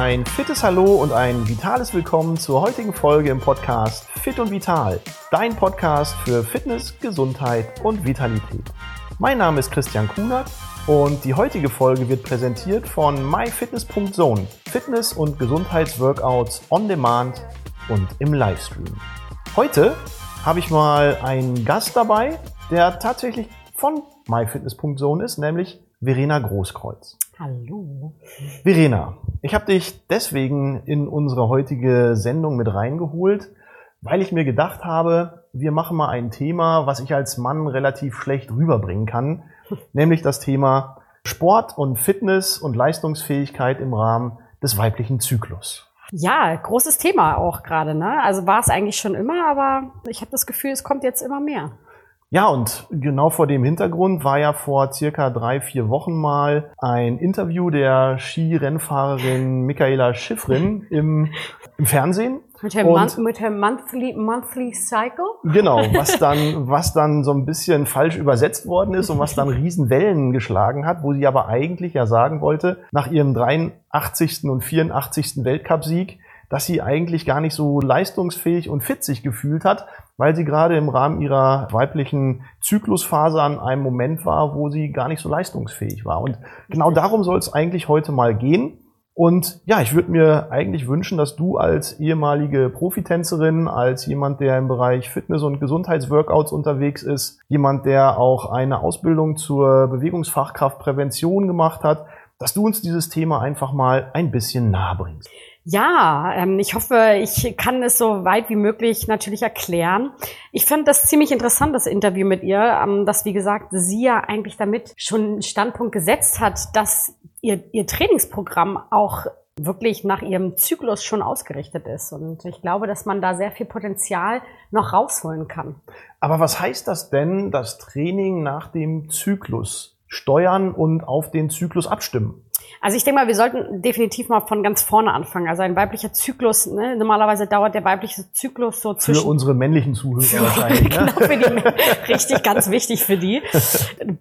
ein fittes Hallo und ein vitales Willkommen zur heutigen Folge im Podcast Fit und Vital, dein Podcast für Fitness, Gesundheit und Vitalität. Mein Name ist Christian Kunert und die heutige Folge wird präsentiert von myfitness.zone, Fitness- und Gesundheitsworkouts on Demand und im Livestream. Heute habe ich mal einen Gast dabei, der tatsächlich von myfitness.zone ist, nämlich Verena Großkreuz. Hallo. Verena, ich habe dich deswegen in unsere heutige Sendung mit reingeholt, weil ich mir gedacht habe, wir machen mal ein Thema, was ich als Mann relativ schlecht rüberbringen kann, nämlich das Thema Sport und Fitness und Leistungsfähigkeit im Rahmen des weiblichen Zyklus. Ja, großes Thema auch gerade. Ne? Also war es eigentlich schon immer, aber ich habe das Gefühl, es kommt jetzt immer mehr. Ja, und genau vor dem Hintergrund war ja vor circa drei, vier Wochen mal ein Interview der Skirennfahrerin Michaela Schiffrin im, im Fernsehen. Mit dem, Mon mit dem monthly, monthly Cycle? Genau, was dann, was dann so ein bisschen falsch übersetzt worden ist und was dann Riesenwellen geschlagen hat, wo sie aber eigentlich ja sagen wollte, nach ihrem 83. und 84. Weltcupsieg, dass sie eigentlich gar nicht so leistungsfähig und fit sich gefühlt hat, weil sie gerade im Rahmen ihrer weiblichen Zyklusphase an einem Moment war, wo sie gar nicht so leistungsfähig war. Und genau darum soll es eigentlich heute mal gehen. Und ja, ich würde mir eigentlich wünschen, dass du als ehemalige Profitänzerin, als jemand, der im Bereich Fitness- und Gesundheitsworkouts unterwegs ist, jemand, der auch eine Ausbildung zur Bewegungsfachkraftprävention gemacht hat, dass du uns dieses Thema einfach mal ein bisschen nahe bringst. Ja, ähm, ich hoffe, ich kann es so weit wie möglich natürlich erklären. Ich fand das ziemlich interessant, das Interview mit ihr, ähm, dass, wie gesagt, sie ja eigentlich damit schon einen Standpunkt gesetzt hat, dass ihr, ihr Trainingsprogramm auch wirklich nach ihrem Zyklus schon ausgerichtet ist. Und ich glaube, dass man da sehr viel Potenzial noch rausholen kann. Aber was heißt das denn, das Training nach dem Zyklus steuern und auf den Zyklus abstimmen? Also ich denke mal, wir sollten definitiv mal von ganz vorne anfangen. Also ein weiblicher Zyklus, ne? normalerweise dauert der weibliche Zyklus so zwischen... Für unsere männlichen Zuhörer wahrscheinlich. Ne? genau, für die, richtig, ganz wichtig für die.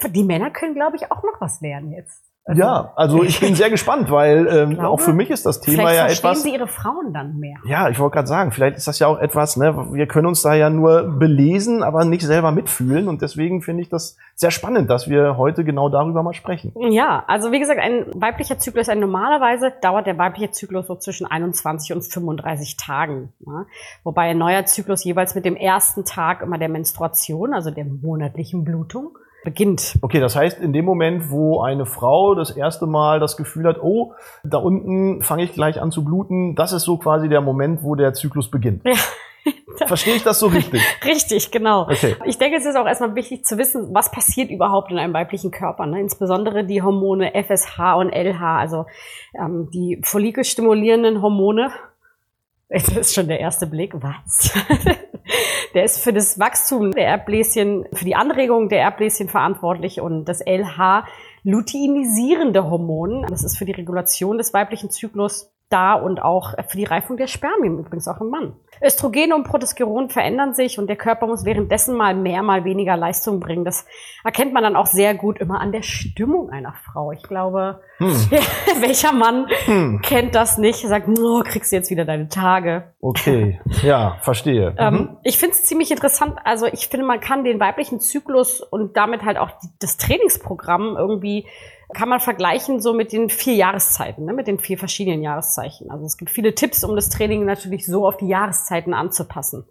Die Männer können, glaube ich, auch noch was lernen jetzt. Also, ja, also ich bin sehr gespannt, weil ähm, glaube, auch für mich ist das Thema ja etwas. Verstehen Sie Ihre Frauen dann mehr? Ja, ich wollte gerade sagen, vielleicht ist das ja auch etwas. Ne, wir können uns da ja nur belesen, aber nicht selber mitfühlen und deswegen finde ich das sehr spannend, dass wir heute genau darüber mal sprechen. Ja, also wie gesagt, ein weiblicher Zyklus, ein normalerweise dauert der weibliche Zyklus so zwischen 21 und 35 Tagen, ne? wobei ein neuer Zyklus jeweils mit dem ersten Tag immer der Menstruation, also der monatlichen Blutung beginnt. Okay, das heißt, in dem Moment, wo eine Frau das erste Mal das Gefühl hat, oh, da unten fange ich gleich an zu bluten, das ist so quasi der Moment, wo der Zyklus beginnt. Ja. Verstehe ich das so richtig? richtig, genau. Okay. Ich denke, es ist auch erstmal wichtig zu wissen, was passiert überhaupt in einem weiblichen Körper. Ne? Insbesondere die Hormone FSH und LH, also ähm, die follikelstimulierenden Hormone. Das ist schon der erste Blick. Was? Der ist für das Wachstum der Erdbläschen, für die Anregung der Erdbläschen verantwortlich und das LH luteinisierende Hormon. Das ist für die Regulation des weiblichen Zyklus da und auch für die Reifung der Spermien, übrigens auch im Mann. Östrogen und Progesteron verändern sich und der Körper muss währenddessen mal mehr, mal weniger Leistung bringen. Das erkennt man dann auch sehr gut immer an der Stimmung einer Frau. Ich glaube, hm. welcher Mann hm. kennt das nicht? Sagt, oh, kriegst du jetzt wieder deine Tage. Okay, ja, verstehe. Ähm, mhm. ich finde es ziemlich interessant. Also ich finde, man kann den weiblichen Zyklus und damit halt auch das Trainingsprogramm irgendwie kann man vergleichen so mit den vier Jahreszeiten, ne, mit den vier verschiedenen Jahreszeichen. Also es gibt viele Tipps, um das Training natürlich so auf die Jahreszeiten anzupassen.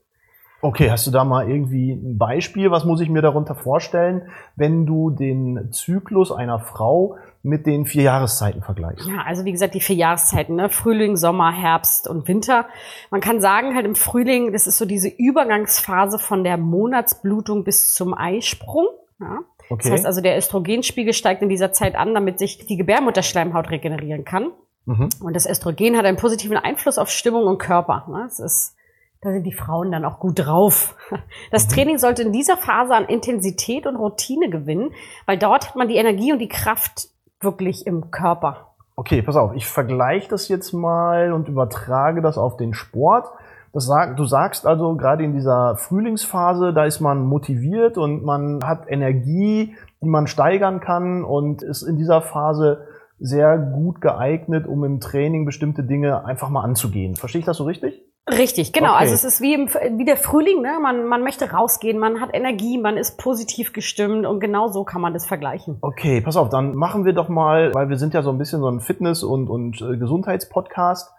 Okay, hast du da mal irgendwie ein Beispiel? Was muss ich mir darunter vorstellen, wenn du den Zyklus einer Frau mit den vier Jahreszeiten vergleichst? Ja, also wie gesagt, die vier Jahreszeiten, ne? Frühling, Sommer, Herbst und Winter. Man kann sagen, halt im Frühling, das ist so diese Übergangsphase von der Monatsblutung bis zum Eisprung. Ja? Okay. Das heißt also, der Östrogenspiegel steigt in dieser Zeit an, damit sich die Gebärmutterschleimhaut regenerieren kann. Mhm. Und das Östrogen hat einen positiven Einfluss auf Stimmung und Körper. Das ist, da sind die Frauen dann auch gut drauf. Das mhm. Training sollte in dieser Phase an Intensität und Routine gewinnen, weil dort hat man die Energie und die Kraft wirklich im Körper. Okay, pass auf, ich vergleiche das jetzt mal und übertrage das auf den Sport. Das sag, du sagst also gerade in dieser Frühlingsphase, da ist man motiviert und man hat Energie, die man steigern kann und ist in dieser Phase sehr gut geeignet, um im Training bestimmte Dinge einfach mal anzugehen. Verstehe ich das so richtig? Richtig, genau. Okay. Also es ist wie, im, wie der Frühling, ne? Man, man möchte rausgehen, man hat Energie, man ist positiv gestimmt und genau so kann man das vergleichen. Okay, pass auf, dann machen wir doch mal, weil wir sind ja so ein bisschen so ein Fitness- und, und äh, Gesundheitspodcast.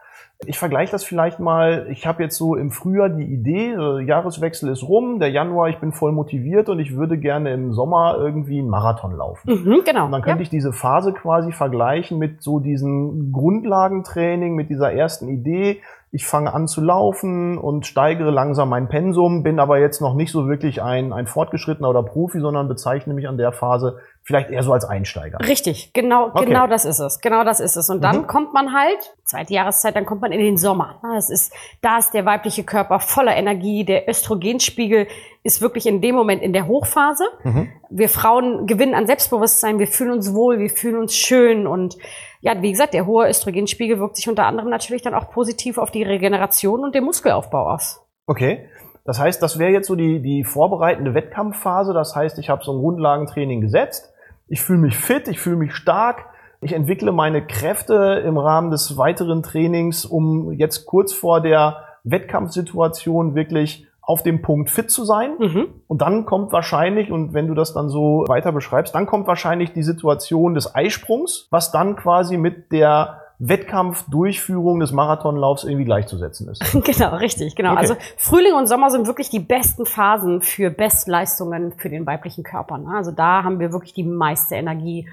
Ich vergleiche das vielleicht mal. Ich habe jetzt so im Frühjahr die Idee, äh, Jahreswechsel ist rum, der Januar, ich bin voll motiviert und ich würde gerne im Sommer irgendwie einen Marathon laufen. Mhm, genau. Und dann könnte ja. ich diese Phase quasi vergleichen mit so diesem Grundlagentraining, mit dieser ersten Idee ich fange an zu laufen und steigere langsam mein Pensum, bin aber jetzt noch nicht so wirklich ein, ein Fortgeschrittener oder Profi, sondern bezeichne mich an der Phase vielleicht eher so als Einsteiger. Richtig, genau, okay. genau das ist es. Genau das ist es. Und dann mhm. kommt man halt, zweite Jahreszeit, dann kommt man in den Sommer. Das ist, da ist der weibliche Körper voller Energie, der Östrogenspiegel ist wirklich in dem Moment in der Hochphase. Mhm. Wir Frauen gewinnen an Selbstbewusstsein, wir fühlen uns wohl, wir fühlen uns schön und ja, wie gesagt, der hohe Östrogenspiegel wirkt sich unter anderem natürlich dann auch positiv auf die Regeneration und den Muskelaufbau aus. Okay. Das heißt, das wäre jetzt so die, die vorbereitende Wettkampfphase. Das heißt, ich habe so ein Grundlagentraining gesetzt. Ich fühle mich fit, ich fühle mich stark. Ich entwickle meine Kräfte im Rahmen des weiteren Trainings, um jetzt kurz vor der Wettkampfsituation wirklich auf dem Punkt fit zu sein. Mhm. Und dann kommt wahrscheinlich, und wenn du das dann so weiter beschreibst, dann kommt wahrscheinlich die Situation des Eisprungs, was dann quasi mit der Wettkampfdurchführung des Marathonlaufs irgendwie gleichzusetzen ist. genau, richtig, genau. Okay. Also Frühling und Sommer sind wirklich die besten Phasen für Bestleistungen für den weiblichen Körper. Ne? Also da haben wir wirklich die meiste Energie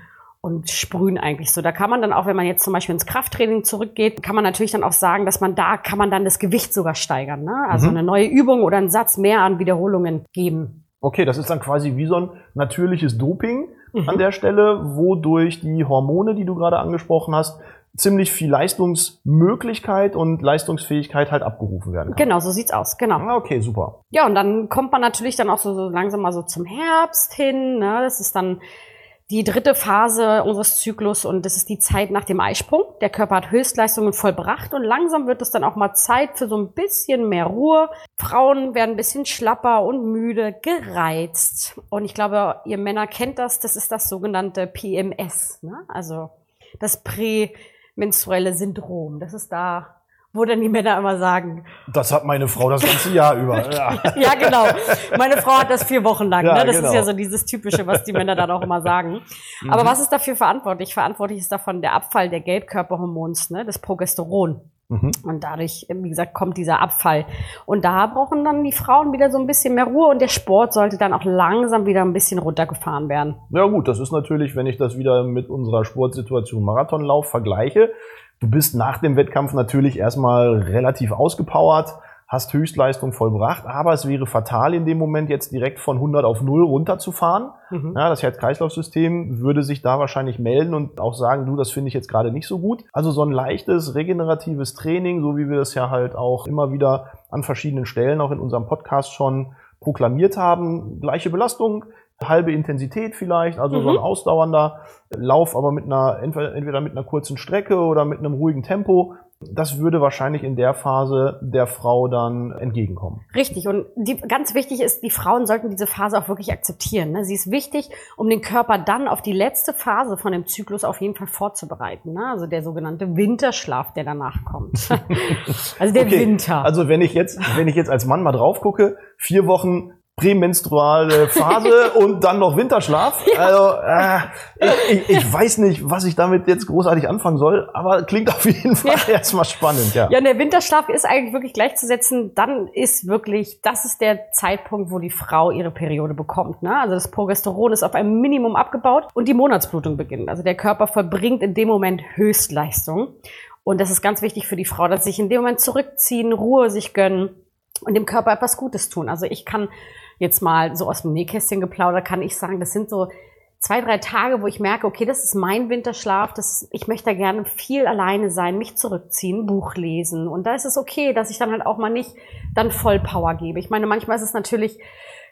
und sprühen eigentlich so. Da kann man dann auch, wenn man jetzt zum Beispiel ins Krafttraining zurückgeht, kann man natürlich dann auch sagen, dass man da kann man dann das Gewicht sogar steigern. Ne? Also mhm. eine neue Übung oder einen Satz mehr an Wiederholungen geben. Okay, das ist dann quasi wie so ein natürliches Doping mhm. an der Stelle, wodurch die Hormone, die du gerade angesprochen hast, ziemlich viel Leistungsmöglichkeit und Leistungsfähigkeit halt abgerufen werden kann. Genau, so sieht's aus, genau. Ah, okay, super. Ja, und dann kommt man natürlich dann auch so, so langsam mal so zum Herbst hin. Ne? Das ist dann die dritte Phase unseres Zyklus und das ist die Zeit nach dem Eisprung. Der Körper hat Höchstleistungen vollbracht und langsam wird es dann auch mal Zeit für so ein bisschen mehr Ruhe. Frauen werden ein bisschen schlapper und müde, gereizt. Und ich glaube, ihr Männer kennt das, das ist das sogenannte PMS, ne? also das prämenstruelle Syndrom. Das ist da wo dann die Männer immer sagen. Das hat meine Frau das ganze Jahr über. Ja. ja, genau. Meine Frau hat das vier Wochen lang. Ja, ne? Das genau. ist ja so dieses Typische, was die Männer dann auch immer sagen. Aber mhm. was ist dafür verantwortlich? Verantwortlich ist davon der Abfall der Gelbkörperhormons, ne? das Progesteron. Mhm. Und dadurch, wie gesagt, kommt dieser Abfall. Und da brauchen dann die Frauen wieder so ein bisschen mehr Ruhe und der Sport sollte dann auch langsam wieder ein bisschen runtergefahren werden. Ja gut, das ist natürlich, wenn ich das wieder mit unserer Sportsituation Marathonlauf vergleiche, Du bist nach dem Wettkampf natürlich erstmal relativ ausgepowert, hast Höchstleistung vollbracht, aber es wäre fatal in dem Moment jetzt direkt von 100 auf 0 runterzufahren. Mhm. Ja, das Herz-Kreislauf-System würde sich da wahrscheinlich melden und auch sagen, du, das finde ich jetzt gerade nicht so gut. Also so ein leichtes regeneratives Training, so wie wir das ja halt auch immer wieder an verschiedenen Stellen auch in unserem Podcast schon proklamiert haben. Gleiche Belastung, halbe Intensität vielleicht, also mhm. so ein mhm. ausdauernder Lauf, aber mit einer, entweder mit einer kurzen Strecke oder mit einem ruhigen Tempo. Das würde wahrscheinlich in der Phase der Frau dann entgegenkommen. Richtig. Und die, ganz wichtig ist, die Frauen sollten diese Phase auch wirklich akzeptieren. Ne? Sie ist wichtig, um den Körper dann auf die letzte Phase von dem Zyklus auf jeden Fall vorzubereiten. Ne? Also der sogenannte Winterschlaf, der danach kommt. also der okay. Winter. Also wenn ich jetzt, wenn ich jetzt als Mann mal drauf gucke, vier Wochen prämenstruale Phase und dann noch Winterschlaf. Ja. Also äh, ich, ich, weiß nicht, was ich damit jetzt großartig anfangen soll, aber klingt auf jeden Fall ja. erstmal spannend. Ja. ja, und der Winterschlaf ist eigentlich wirklich gleichzusetzen. Dann ist wirklich, das ist der Zeitpunkt, wo die Frau ihre Periode bekommt. Ne? Also das Progesteron ist auf ein Minimum abgebaut und die Monatsblutung beginnt. Also der Körper verbringt in dem Moment Höchstleistung. Und das ist ganz wichtig für die Frau, dass sich in dem Moment zurückziehen, Ruhe sich gönnen und dem Körper etwas Gutes tun. Also ich kann jetzt mal so aus dem Nähkästchen geplaudert, kann ich sagen, das sind so zwei, drei Tage, wo ich merke, okay, das ist mein Winterschlaf, das, ich möchte da gerne viel alleine sein, mich zurückziehen, Buch lesen. Und da ist es okay, dass ich dann halt auch mal nicht dann voll Power gebe. Ich meine, manchmal ist es natürlich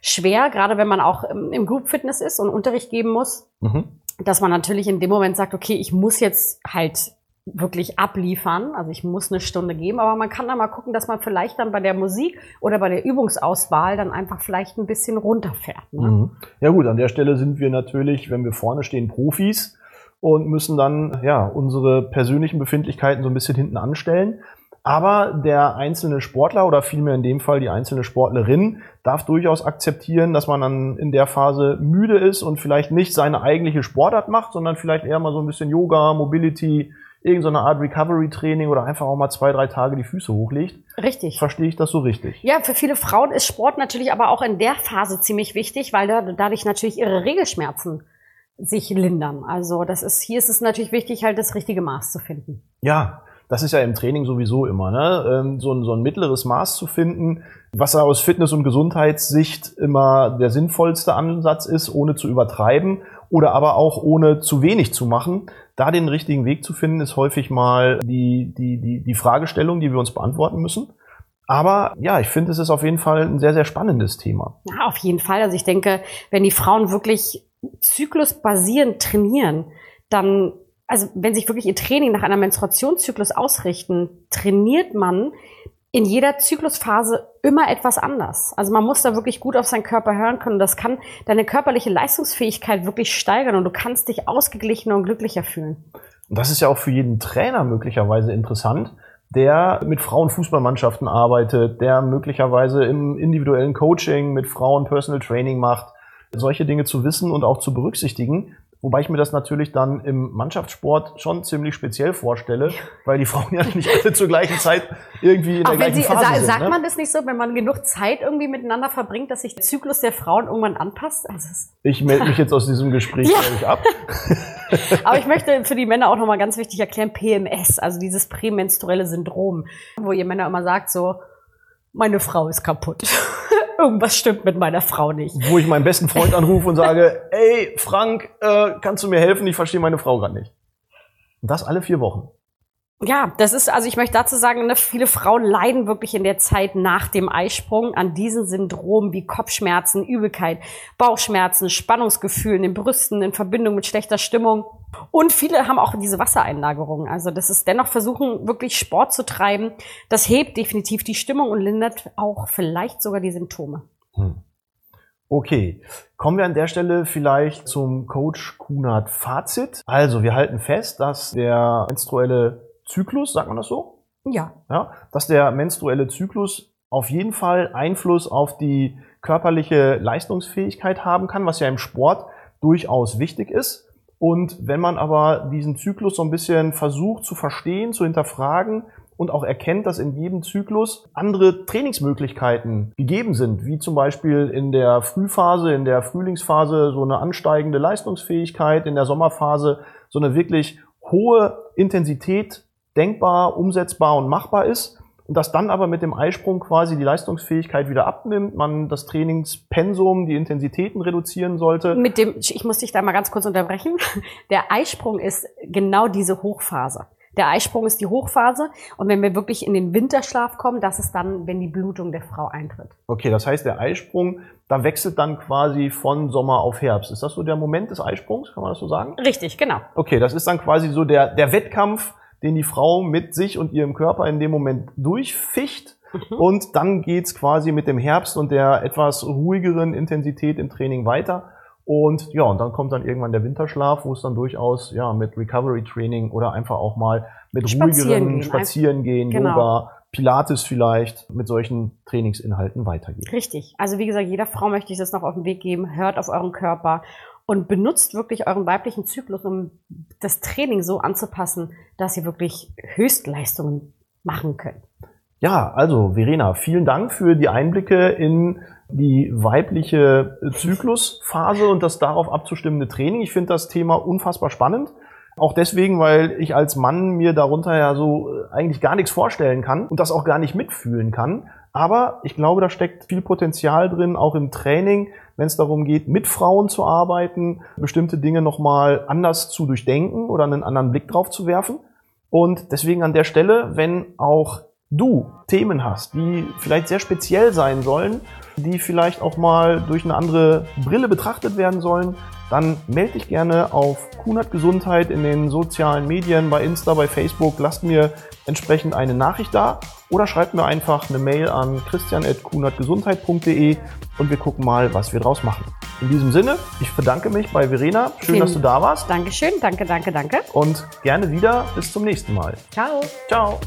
schwer, gerade wenn man auch im Group Fitness ist und Unterricht geben muss, mhm. dass man natürlich in dem Moment sagt, okay, ich muss jetzt halt wirklich abliefern. Also ich muss eine Stunde geben, aber man kann da mal gucken, dass man vielleicht dann bei der Musik oder bei der Übungsauswahl dann einfach vielleicht ein bisschen runterfährt. Ne? Mhm. Ja gut, an der Stelle sind wir natürlich, wenn wir vorne stehen, Profis und müssen dann ja unsere persönlichen Befindlichkeiten so ein bisschen hinten anstellen. Aber der einzelne Sportler oder vielmehr in dem Fall die einzelne Sportlerin darf durchaus akzeptieren, dass man dann in der Phase müde ist und vielleicht nicht seine eigentliche Sportart macht, sondern vielleicht eher mal so ein bisschen Yoga, Mobility, irgendeine Art Recovery-Training oder einfach auch mal zwei, drei Tage die Füße hochlegt. Richtig. Verstehe ich das so richtig? Ja, für viele Frauen ist Sport natürlich aber auch in der Phase ziemlich wichtig, weil da, dadurch natürlich ihre Regelschmerzen sich lindern. Also das ist, hier ist es natürlich wichtig, halt das richtige Maß zu finden. Ja, das ist ja im Training sowieso immer, ne? Ähm, so, ein, so ein mittleres Maß zu finden, was aus Fitness- und Gesundheitssicht immer der sinnvollste Ansatz ist, ohne zu übertreiben oder aber auch ohne zu wenig zu machen. Da den richtigen Weg zu finden, ist häufig mal die, die, die, die Fragestellung, die wir uns beantworten müssen. Aber ja, ich finde, es ist auf jeden Fall ein sehr, sehr spannendes Thema. Ja, auf jeden Fall. Also ich denke, wenn die Frauen wirklich zyklusbasierend trainieren, dann also wenn sich wirklich ihr Training nach einer Menstruationszyklus ausrichten, trainiert man in jeder Zyklusphase immer etwas anders. Also man muss da wirklich gut auf seinen Körper hören können. Das kann deine körperliche Leistungsfähigkeit wirklich steigern und du kannst dich ausgeglichener und glücklicher fühlen. Und das ist ja auch für jeden Trainer möglicherweise interessant, der mit Frauenfußballmannschaften arbeitet, der möglicherweise im individuellen Coaching mit Frauen Personal Training macht, solche Dinge zu wissen und auch zu berücksichtigen, Wobei ich mir das natürlich dann im Mannschaftssport schon ziemlich speziell vorstelle, weil die Frauen ja nicht alle zur gleichen Zeit irgendwie in der gleichen Sie, Phase sa sind. Sagt ne? man das nicht so, wenn man genug Zeit irgendwie miteinander verbringt, dass sich der Zyklus der Frauen irgendwann anpasst? Also ich melde mich jetzt aus diesem Gespräch, ja. glaube ich, ab. Aber ich möchte für die Männer auch nochmal ganz wichtig erklären, PMS, also dieses prämenstruelle Syndrom, wo ihr Männer immer sagt so, meine Frau ist kaputt irgendwas stimmt mit meiner Frau nicht. Wo ich meinen besten Freund anrufe und sage, ey, Frank, äh, kannst du mir helfen? Ich verstehe meine Frau gerade nicht. Und das alle vier Wochen. Ja, das ist, also ich möchte dazu sagen, ne, viele Frauen leiden wirklich in der Zeit nach dem Eisprung an diesen Syndromen wie Kopfschmerzen, Übelkeit, Bauchschmerzen, Spannungsgefühlen in den Brüsten in Verbindung mit schlechter Stimmung. Und viele haben auch diese Wassereinlagerung. Also das ist dennoch versuchen, wirklich Sport zu treiben. Das hebt definitiv die Stimmung und lindert auch vielleicht sogar die Symptome. Hm. Okay, kommen wir an der Stelle vielleicht zum Coach Kunert Fazit. Also wir halten fest, dass der menstruelle Zyklus, sagt man das so? Ja. ja. Dass der menstruelle Zyklus auf jeden Fall Einfluss auf die körperliche Leistungsfähigkeit haben kann, was ja im Sport durchaus wichtig ist. Und wenn man aber diesen Zyklus so ein bisschen versucht zu verstehen, zu hinterfragen und auch erkennt, dass in jedem Zyklus andere Trainingsmöglichkeiten gegeben sind, wie zum Beispiel in der Frühphase, in der Frühlingsphase so eine ansteigende Leistungsfähigkeit, in der Sommerphase so eine wirklich hohe Intensität denkbar, umsetzbar und machbar ist. Und dass dann aber mit dem Eisprung quasi die Leistungsfähigkeit wieder abnimmt, man das Trainingspensum, die Intensitäten reduzieren sollte. Mit dem, ich muss dich da mal ganz kurz unterbrechen. Der Eisprung ist genau diese Hochphase. Der Eisprung ist die Hochphase und wenn wir wirklich in den Winterschlaf kommen, das ist dann, wenn die Blutung der Frau eintritt. Okay, das heißt, der Eisprung, da wechselt dann quasi von Sommer auf Herbst. Ist das so der Moment des Eisprungs? Kann man das so sagen? Richtig, genau. Okay, das ist dann quasi so der, der Wettkampf, den die Frau mit sich und ihrem Körper in dem Moment durchficht. Und dann geht's quasi mit dem Herbst und der etwas ruhigeren Intensität im Training weiter. Und ja, und dann kommt dann irgendwann der Winterschlaf, wo es dann durchaus ja mit Recovery Training oder einfach auch mal mit spazieren ruhigeren Spazieren gehen, genau. Yoga, Pilates vielleicht mit solchen Trainingsinhalten weitergeht. Richtig. Also wie gesagt, jeder Frau möchte ich das noch auf den Weg geben. Hört auf euren Körper und benutzt wirklich euren weiblichen Zyklus, um das Training so anzupassen, dass ihr wirklich Höchstleistungen machen könnt. Ja, also Verena, vielen Dank für die Einblicke in die weibliche Zyklusphase und das darauf abzustimmende Training. Ich finde das Thema unfassbar spannend. Auch deswegen, weil ich als Mann mir darunter ja so äh, eigentlich gar nichts vorstellen kann und das auch gar nicht mitfühlen kann. Aber ich glaube, da steckt viel Potenzial drin, auch im Training, wenn es darum geht, mit Frauen zu arbeiten, bestimmte Dinge nochmal anders zu durchdenken oder einen anderen Blick drauf zu werfen. Und deswegen an der Stelle, wenn auch du Themen hast, die vielleicht sehr speziell sein sollen, die vielleicht auch mal durch eine andere Brille betrachtet werden sollen, dann melde dich gerne auf Kunert Gesundheit in den sozialen Medien, bei Insta, bei Facebook. Lasst mir entsprechend eine Nachricht da oder schreibt mir einfach eine Mail an christian.kunertgesundheit.de und wir gucken mal, was wir draus machen. In diesem Sinne, ich bedanke mich bei Verena. Schön, Vielen dass du da warst. Dankeschön, danke, danke, danke. Und gerne wieder. Bis zum nächsten Mal. Ciao. Ciao.